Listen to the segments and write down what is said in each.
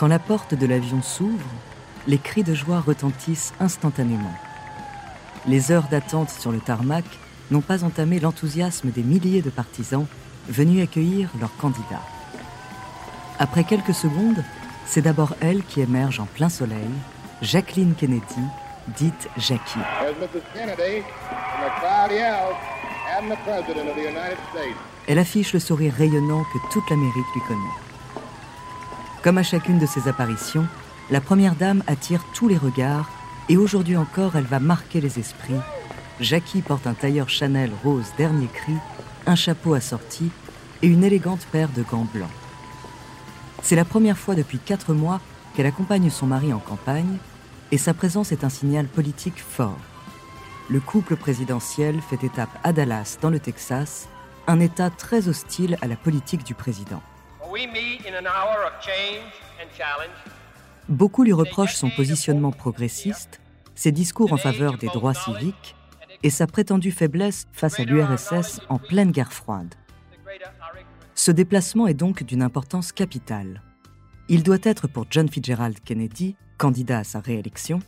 Quand la porte de l'avion s'ouvre, les cris de joie retentissent instantanément. Les heures d'attente sur le tarmac n'ont pas entamé l'enthousiasme des milliers de partisans venus accueillir leur candidat. Après quelques secondes, c'est d'abord elle qui émerge en plein soleil, Jacqueline Kennedy, dite Jackie. Elle affiche le sourire rayonnant que toute l'Amérique lui connaît. Comme à chacune de ses apparitions, la Première Dame attire tous les regards et aujourd'hui encore elle va marquer les esprits. Jackie porte un tailleur Chanel rose dernier cri, un chapeau assorti et une élégante paire de gants blancs. C'est la première fois depuis quatre mois qu'elle accompagne son mari en campagne et sa présence est un signal politique fort. Le couple présidentiel fait étape à Dallas, dans le Texas, un État très hostile à la politique du président. Beaucoup lui reprochent son positionnement progressiste, ses discours en faveur des droits civiques et sa prétendue faiblesse face à l'URSS en pleine guerre froide. Ce déplacement est donc d'une importance capitale. Il doit être pour John Fitzgerald Kennedy, candidat à sa réélection,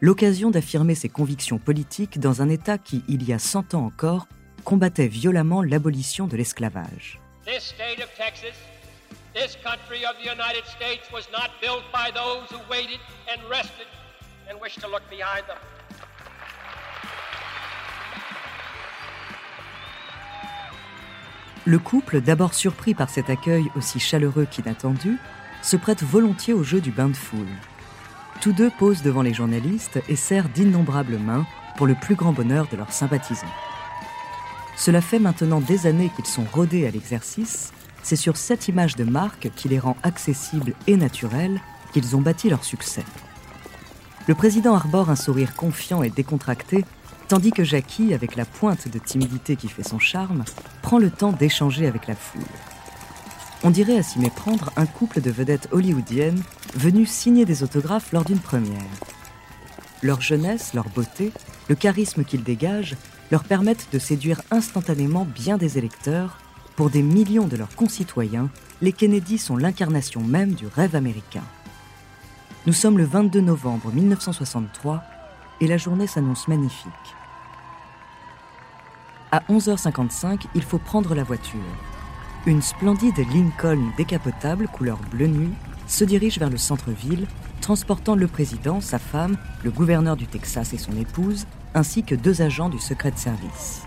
l'occasion d'affirmer ses convictions politiques dans un État qui, il y a 100 ans encore, combattait violemment l'abolition de l'esclavage. Le couple, d'abord surpris par cet accueil aussi chaleureux qu'inattendu, se prête volontiers au jeu du bain de foule. Tous deux posent devant les journalistes et serrent d'innombrables mains pour le plus grand bonheur de leurs sympathisants. Cela fait maintenant des années qu'ils sont rodés à l'exercice c'est sur cette image de marque qui les rend accessibles et naturels qu'ils ont bâti leur succès. Le président arbore un sourire confiant et décontracté, tandis que Jackie, avec la pointe de timidité qui fait son charme, prend le temps d'échanger avec la foule. On dirait à s'y méprendre un couple de vedettes hollywoodiennes venus signer des autographes lors d'une première. Leur jeunesse, leur beauté, le charisme qu'ils dégagent leur permettent de séduire instantanément bien des électeurs pour des millions de leurs concitoyens, les Kennedy sont l'incarnation même du rêve américain. Nous sommes le 22 novembre 1963 et la journée s'annonce magnifique. À 11h55, il faut prendre la voiture. Une splendide Lincoln décapotable couleur bleu nuit se dirige vers le centre-ville, transportant le président, sa femme, le gouverneur du Texas et son épouse, ainsi que deux agents du secret service.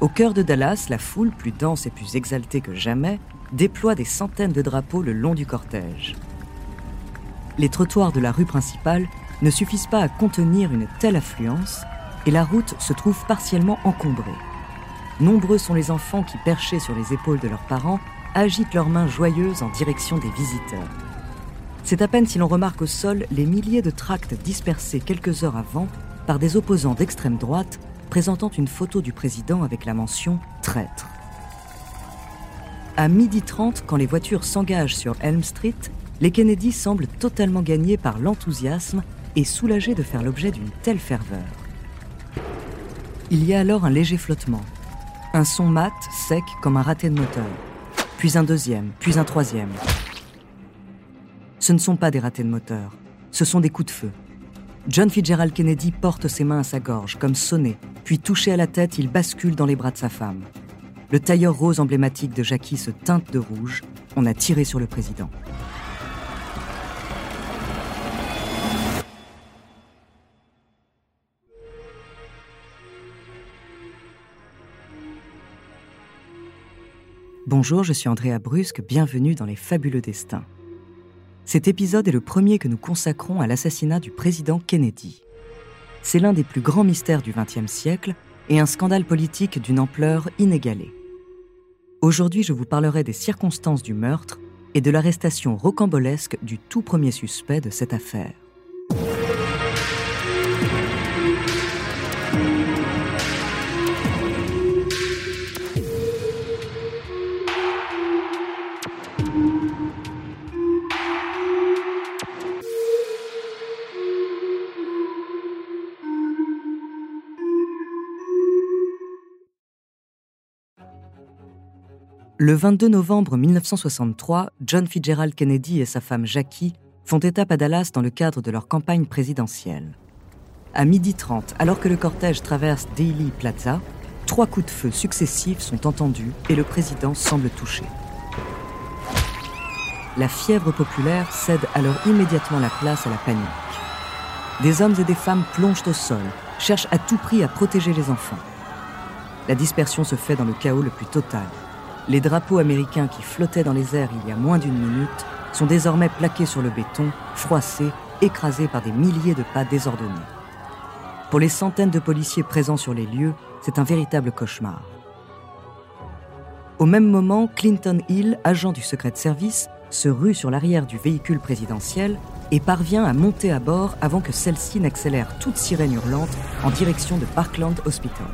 Au cœur de Dallas, la foule, plus dense et plus exaltée que jamais, déploie des centaines de drapeaux le long du cortège. Les trottoirs de la rue principale ne suffisent pas à contenir une telle affluence et la route se trouve partiellement encombrée. Nombreux sont les enfants qui, perchés sur les épaules de leurs parents, agitent leurs mains joyeuses en direction des visiteurs. C'est à peine si l'on remarque au sol les milliers de tracts dispersés quelques heures avant par des opposants d'extrême droite présentant une photo du président avec la mention traître. À midi 30, quand les voitures s'engagent sur Elm Street, les Kennedy semblent totalement gagnés par l'enthousiasme et soulagés de faire l'objet d'une telle ferveur. Il y a alors un léger flottement, un son mat, sec comme un raté de moteur, puis un deuxième, puis un troisième. Ce ne sont pas des ratés de moteur, ce sont des coups de feu. John Fitzgerald Kennedy porte ses mains à sa gorge, comme sonné, puis touché à la tête, il bascule dans les bras de sa femme. Le tailleur rose emblématique de Jackie se teinte de rouge. On a tiré sur le président. Bonjour, je suis Andrea Brusque, bienvenue dans Les Fabuleux Destins. Cet épisode est le premier que nous consacrons à l'assassinat du président Kennedy. C'est l'un des plus grands mystères du XXe siècle et un scandale politique d'une ampleur inégalée. Aujourd'hui, je vous parlerai des circonstances du meurtre et de l'arrestation rocambolesque du tout premier suspect de cette affaire. Le 22 novembre 1963, John Fitzgerald Kennedy et sa femme Jackie font étape à Dallas dans le cadre de leur campagne présidentielle. À midi 30, alors que le cortège traverse Daily Plaza, trois coups de feu successifs sont entendus et le président semble touché. La fièvre populaire cède alors immédiatement la place à la panique. Des hommes et des femmes plongent au sol, cherchent à tout prix à protéger les enfants. La dispersion se fait dans le chaos le plus total. Les drapeaux américains qui flottaient dans les airs il y a moins d'une minute sont désormais plaqués sur le béton, froissés, écrasés par des milliers de pas désordonnés. Pour les centaines de policiers présents sur les lieux, c'est un véritable cauchemar. Au même moment, Clinton Hill, agent du secret service, se rue sur l'arrière du véhicule présidentiel et parvient à monter à bord avant que celle-ci n'accélère toute sirène hurlante en direction de Parkland Hospital.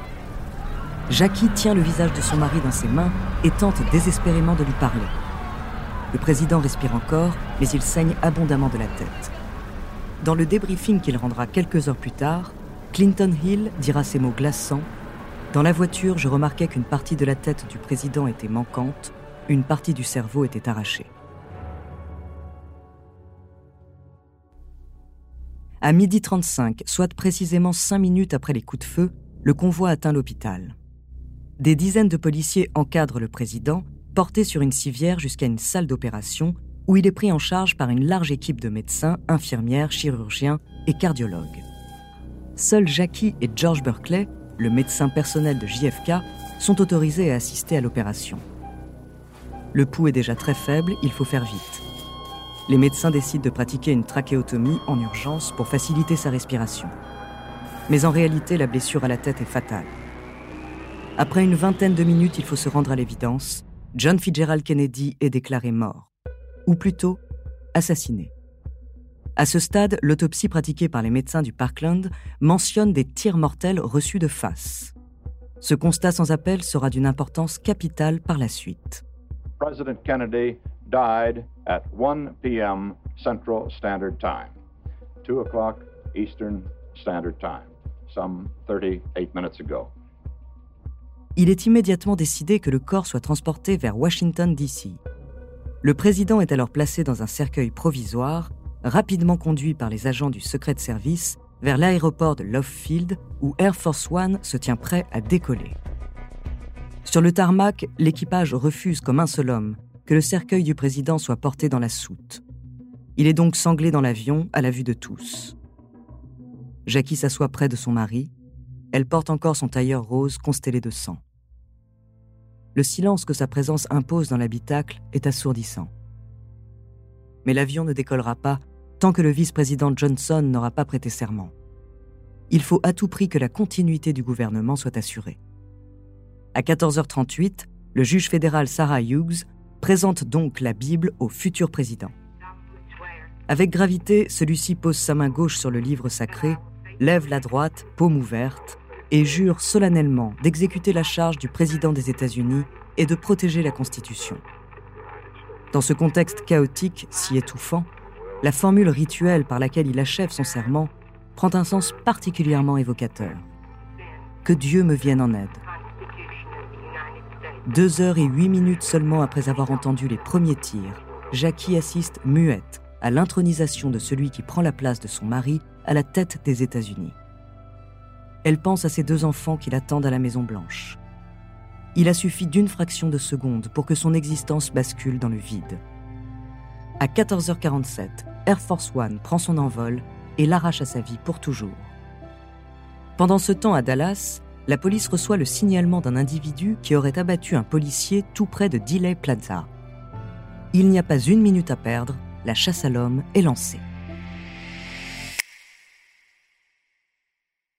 Jackie tient le visage de son mari dans ses mains et tente désespérément de lui parler. Le président respire encore, mais il saigne abondamment de la tête. Dans le débriefing qu'il rendra quelques heures plus tard, Clinton Hill dira ces mots glaçants Dans la voiture, je remarquais qu'une partie de la tête du président était manquante, une partie du cerveau était arrachée. À midi 35, soit précisément cinq minutes après les coups de feu, le convoi atteint l'hôpital. Des dizaines de policiers encadrent le président porté sur une civière jusqu'à une salle d'opération où il est pris en charge par une large équipe de médecins, infirmières, chirurgiens et cardiologues. Seuls Jackie et George Berkeley, le médecin personnel de JFK, sont autorisés à assister à l'opération. Le pouls est déjà très faible, il faut faire vite. Les médecins décident de pratiquer une trachéotomie en urgence pour faciliter sa respiration. Mais en réalité, la blessure à la tête est fatale. Après une vingtaine de minutes, il faut se rendre à l'évidence. John Fitzgerald Kennedy est déclaré mort, ou plutôt assassiné. À ce stade, l'autopsie pratiquée par les médecins du Parkland mentionne des tirs mortels reçus de face. Ce constat sans appel sera d'une importance capitale par la suite. President Kennedy died at 1 p.m. Central Standard Time, 2 o'clock Eastern Standard Time, some 38 minutes ago il est immédiatement décidé que le corps soit transporté vers Washington, D.C. Le président est alors placé dans un cercueil provisoire, rapidement conduit par les agents du secret service vers l'aéroport de Love Field où Air Force One se tient prêt à décoller. Sur le tarmac, l'équipage refuse comme un seul homme que le cercueil du président soit porté dans la soute. Il est donc sanglé dans l'avion à la vue de tous. Jackie s'assoit près de son mari. Elle porte encore son tailleur rose constellé de sang. Le silence que sa présence impose dans l'habitacle est assourdissant. Mais l'avion ne décollera pas tant que le vice-président Johnson n'aura pas prêté serment. Il faut à tout prix que la continuité du gouvernement soit assurée. À 14h38, le juge fédéral Sarah Hughes présente donc la Bible au futur président. Avec gravité, celui-ci pose sa main gauche sur le livre sacré, lève la droite, paume ouverte, et jure solennellement d'exécuter la charge du président des États-Unis et de protéger la Constitution. Dans ce contexte chaotique, si étouffant, la formule rituelle par laquelle il achève son serment prend un sens particulièrement évocateur. Que Dieu me vienne en aide. Deux heures et huit minutes seulement après avoir entendu les premiers tirs, Jackie assiste muette à l'intronisation de celui qui prend la place de son mari à la tête des États-Unis. Elle pense à ses deux enfants qui l'attendent à la Maison Blanche. Il a suffi d'une fraction de seconde pour que son existence bascule dans le vide. À 14h47, Air Force One prend son envol et l'arrache à sa vie pour toujours. Pendant ce temps à Dallas, la police reçoit le signalement d'un individu qui aurait abattu un policier tout près de Delay Plaza. Il n'y a pas une minute à perdre, la chasse à l'homme est lancée.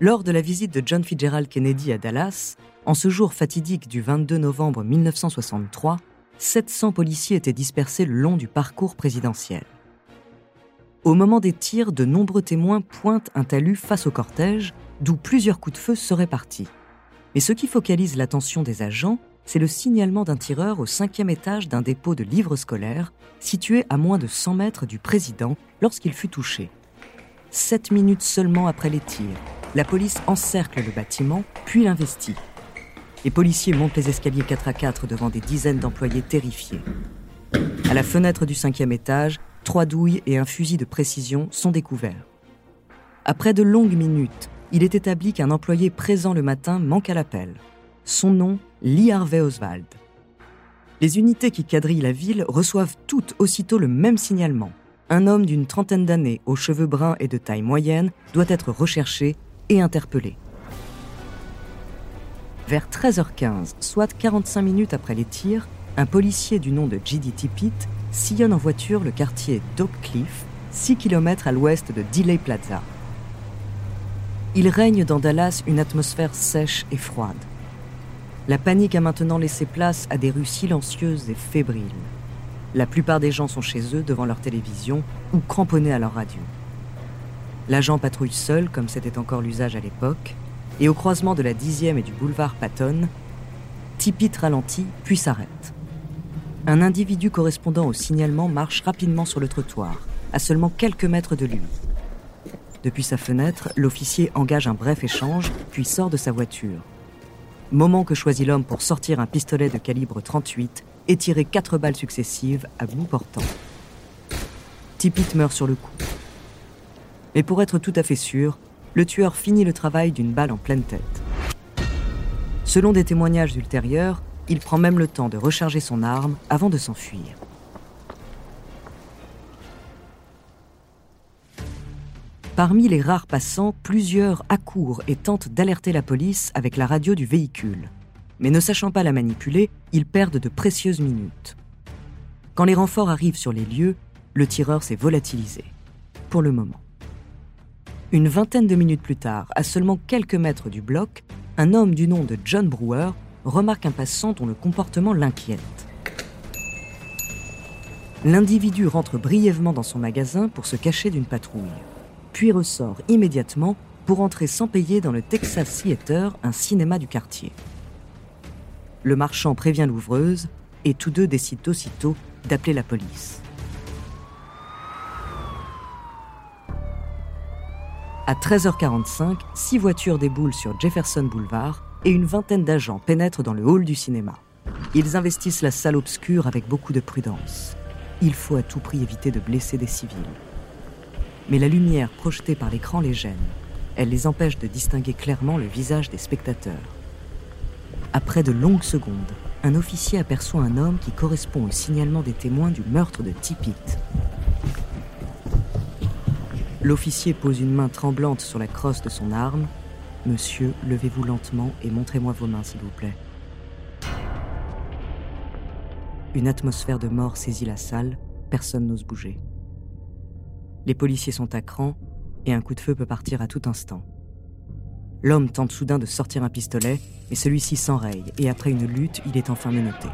Lors de la visite de John Fitzgerald Kennedy à Dallas, en ce jour fatidique du 22 novembre 1963, 700 policiers étaient dispersés le long du parcours présidentiel. Au moment des tirs, de nombreux témoins pointent un talus face au cortège, d'où plusieurs coups de feu seraient partis. Mais ce qui focalise l'attention des agents, c'est le signalement d'un tireur au cinquième étage d'un dépôt de livres scolaires, situé à moins de 100 mètres du président lorsqu'il fut touché. Sept minutes seulement après les tirs, la police encercle le bâtiment, puis l'investit. Les policiers montent les escaliers 4 à 4 devant des dizaines d'employés terrifiés. À la fenêtre du cinquième étage, trois douilles et un fusil de précision sont découverts. Après de longues minutes, il est établi qu'un employé présent le matin manque à l'appel. Son nom, Lee Harvey Oswald. Les unités qui quadrillent la ville reçoivent toutes aussitôt le même signalement. Un homme d'une trentaine d'années, aux cheveux bruns et de taille moyenne, doit être recherché et interpellé. Vers 13h15, soit 45 minutes après les tirs, un policier du nom de J.D. Tippit sillonne en voiture le quartier d'Oak Cliff, 6 km à l'ouest de Delay Plaza. Il règne dans Dallas une atmosphère sèche et froide. La panique a maintenant laissé place à des rues silencieuses et fébriles. La plupart des gens sont chez eux devant leur télévision ou cramponnés à leur radio. L'agent patrouille seul, comme c'était encore l'usage à l'époque, et au croisement de la 10e et du boulevard Patton, Tippit ralentit puis s'arrête un individu correspondant au signalement marche rapidement sur le trottoir, à seulement quelques mètres de lui. Depuis sa fenêtre, l'officier engage un bref échange, puis sort de sa voiture. Moment que choisit l'homme pour sortir un pistolet de calibre 38 et tirer quatre balles successives à bout portant. Tippit meurt sur le coup. Mais pour être tout à fait sûr, le tueur finit le travail d'une balle en pleine tête. Selon des témoignages ultérieurs, il prend même le temps de recharger son arme avant de s'enfuir. Parmi les rares passants, plusieurs accourent et tentent d'alerter la police avec la radio du véhicule. Mais ne sachant pas la manipuler, ils perdent de précieuses minutes. Quand les renforts arrivent sur les lieux, le tireur s'est volatilisé. Pour le moment. Une vingtaine de minutes plus tard, à seulement quelques mètres du bloc, un homme du nom de John Brewer remarque un passant dont le comportement l'inquiète. L'individu rentre brièvement dans son magasin pour se cacher d'une patrouille, puis ressort immédiatement pour entrer sans payer dans le Texas Theater, un cinéma du quartier. Le marchand prévient l'ouvreuse et tous deux décident aussitôt d'appeler la police. À 13h45, six voitures déboulent sur Jefferson Boulevard et une vingtaine d'agents pénètrent dans le hall du cinéma. Ils investissent la salle obscure avec beaucoup de prudence. Il faut à tout prix éviter de blesser des civils. Mais la lumière projetée par l'écran les gêne. Elle les empêche de distinguer clairement le visage des spectateurs. Après de longues secondes, un officier aperçoit un homme qui correspond au signalement des témoins du meurtre de Tippit. L'officier pose une main tremblante sur la crosse de son arme Monsieur, levez-vous lentement et montrez-moi vos mains, s'il vous plaît. Une atmosphère de mort saisit la salle, personne n'ose bouger. Les policiers sont à cran et un coup de feu peut partir à tout instant. L'homme tente soudain de sortir un pistolet, mais celui-ci s'enraye et après une lutte, il est enfin menotté.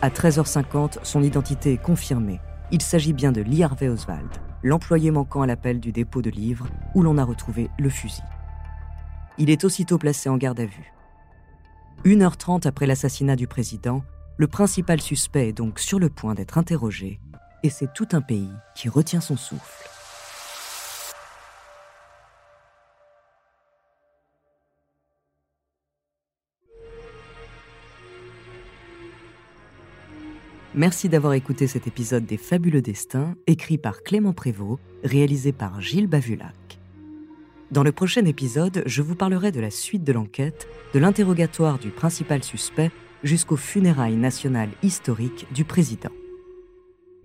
À 13h50, son identité est confirmée. Il s'agit bien de Lee Harvey Oswald l'employé manquant à l'appel du dépôt de livres où l'on a retrouvé le fusil. Il est aussitôt placé en garde à vue. 1h30 après l'assassinat du président, le principal suspect est donc sur le point d'être interrogé, et c'est tout un pays qui retient son souffle. Merci d'avoir écouté cet épisode des Fabuleux Destins, écrit par Clément Prévost, réalisé par Gilles Bavulac. Dans le prochain épisode, je vous parlerai de la suite de l'enquête, de l'interrogatoire du principal suspect jusqu'aux funérailles nationales historiques du président.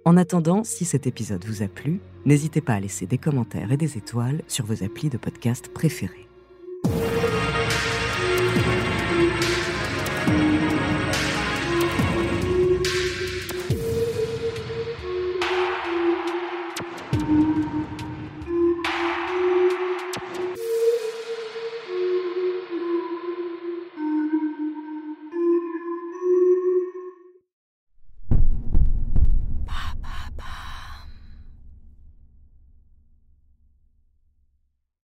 En attendant, si cet épisode vous a plu, n'hésitez pas à laisser des commentaires et des étoiles sur vos applis de podcast préférés.